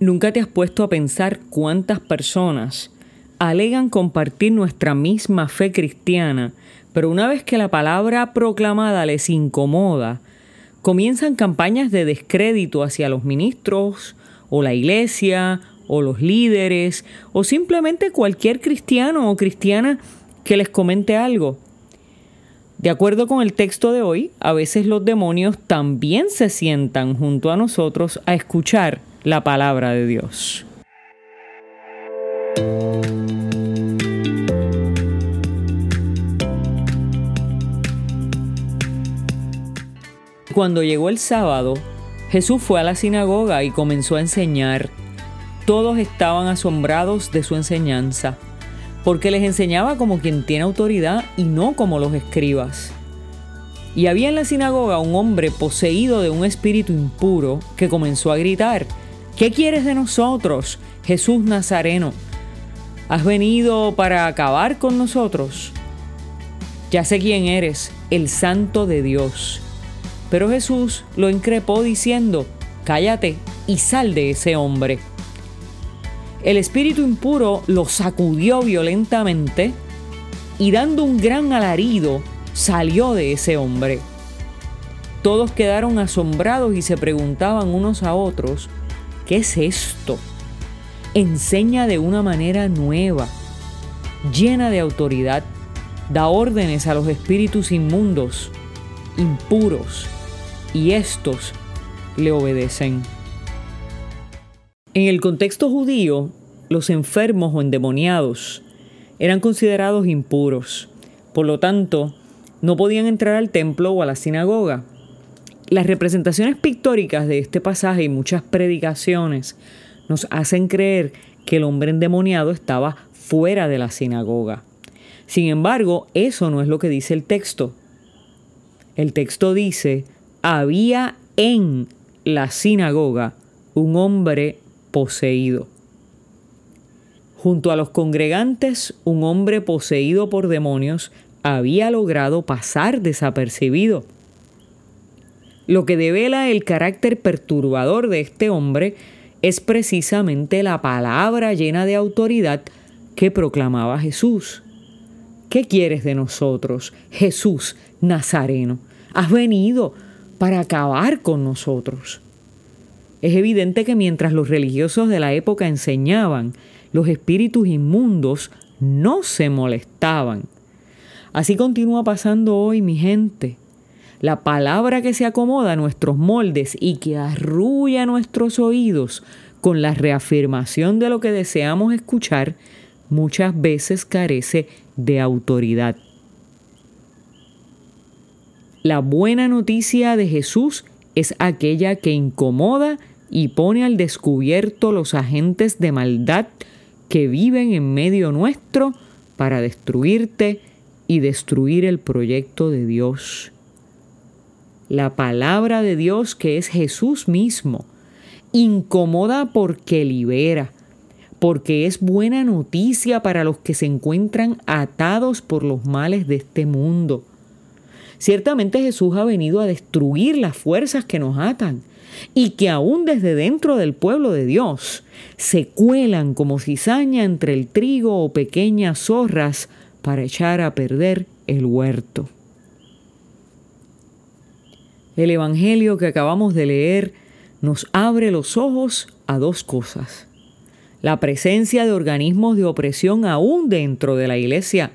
¿Nunca te has puesto a pensar cuántas personas alegan compartir nuestra misma fe cristiana, pero una vez que la palabra proclamada les incomoda, comienzan campañas de descrédito hacia los ministros o la iglesia o los líderes o simplemente cualquier cristiano o cristiana que les comente algo? De acuerdo con el texto de hoy, a veces los demonios también se sientan junto a nosotros a escuchar la palabra de Dios. Cuando llegó el sábado, Jesús fue a la sinagoga y comenzó a enseñar. Todos estaban asombrados de su enseñanza, porque les enseñaba como quien tiene autoridad y no como los escribas. Y había en la sinagoga un hombre poseído de un espíritu impuro que comenzó a gritar, ¿Qué quieres de nosotros, Jesús Nazareno? ¿Has venido para acabar con nosotros? Ya sé quién eres, el santo de Dios. Pero Jesús lo increpó diciendo, cállate y sal de ese hombre. El espíritu impuro lo sacudió violentamente y dando un gran alarido salió de ese hombre. Todos quedaron asombrados y se preguntaban unos a otros, ¿Qué es esto? Enseña de una manera nueva, llena de autoridad, da órdenes a los espíritus inmundos, impuros, y estos le obedecen. En el contexto judío, los enfermos o endemoniados eran considerados impuros, por lo tanto, no podían entrar al templo o a la sinagoga. Las representaciones pictóricas de este pasaje y muchas predicaciones nos hacen creer que el hombre endemoniado estaba fuera de la sinagoga. Sin embargo, eso no es lo que dice el texto. El texto dice, había en la sinagoga un hombre poseído. Junto a los congregantes, un hombre poseído por demonios había logrado pasar desapercibido. Lo que devela el carácter perturbador de este hombre es precisamente la palabra llena de autoridad que proclamaba Jesús. ¿Qué quieres de nosotros, Jesús Nazareno? Has venido para acabar con nosotros. Es evidente que mientras los religiosos de la época enseñaban, los espíritus inmundos no se molestaban. Así continúa pasando hoy, mi gente la palabra que se acomoda a nuestros moldes y que arrulla nuestros oídos con la reafirmación de lo que deseamos escuchar, muchas veces carece de autoridad. La buena noticia de Jesús es aquella que incomoda y pone al descubierto los agentes de maldad que viven en medio nuestro para destruirte y destruir el proyecto de Dios la palabra de Dios que es Jesús mismo. Incomoda porque libera, porque es buena noticia para los que se encuentran atados por los males de este mundo. Ciertamente Jesús ha venido a destruir las fuerzas que nos atan y que aún desde dentro del pueblo de Dios se cuelan como cizaña entre el trigo o pequeñas zorras para echar a perder el huerto. El Evangelio que acabamos de leer nos abre los ojos a dos cosas. La presencia de organismos de opresión aún dentro de la iglesia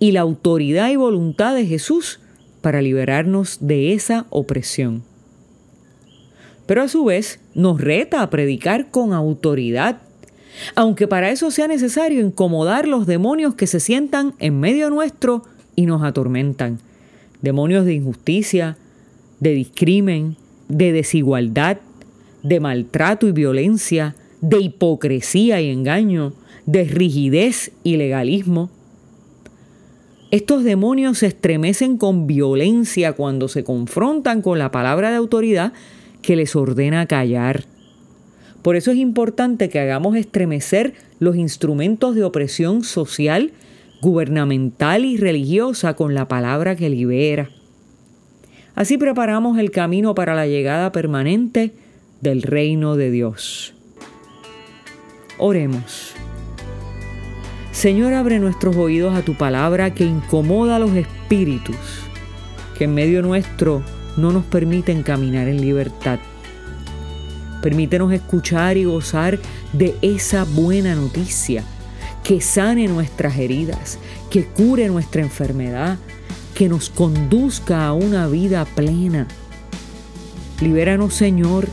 y la autoridad y voluntad de Jesús para liberarnos de esa opresión. Pero a su vez nos reta a predicar con autoridad, aunque para eso sea necesario incomodar los demonios que se sientan en medio nuestro y nos atormentan. Demonios de injusticia, de discrimen, de desigualdad, de maltrato y violencia, de hipocresía y engaño, de rigidez y legalismo. Estos demonios se estremecen con violencia cuando se confrontan con la palabra de autoridad que les ordena callar. Por eso es importante que hagamos estremecer los instrumentos de opresión social, gubernamental y religiosa con la palabra que libera. Así preparamos el camino para la llegada permanente del reino de Dios. Oremos. Señor, abre nuestros oídos a tu palabra que incomoda a los espíritus, que en medio nuestro no nos permiten caminar en libertad. Permítenos escuchar y gozar de esa buena noticia que sane nuestras heridas, que cure nuestra enfermedad, que nos conduzca a una vida plena. Libéranos, Señor,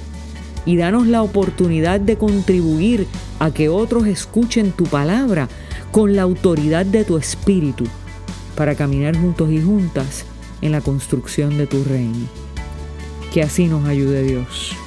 y danos la oportunidad de contribuir a que otros escuchen tu palabra con la autoridad de tu Espíritu para caminar juntos y juntas en la construcción de tu reino. Que así nos ayude Dios.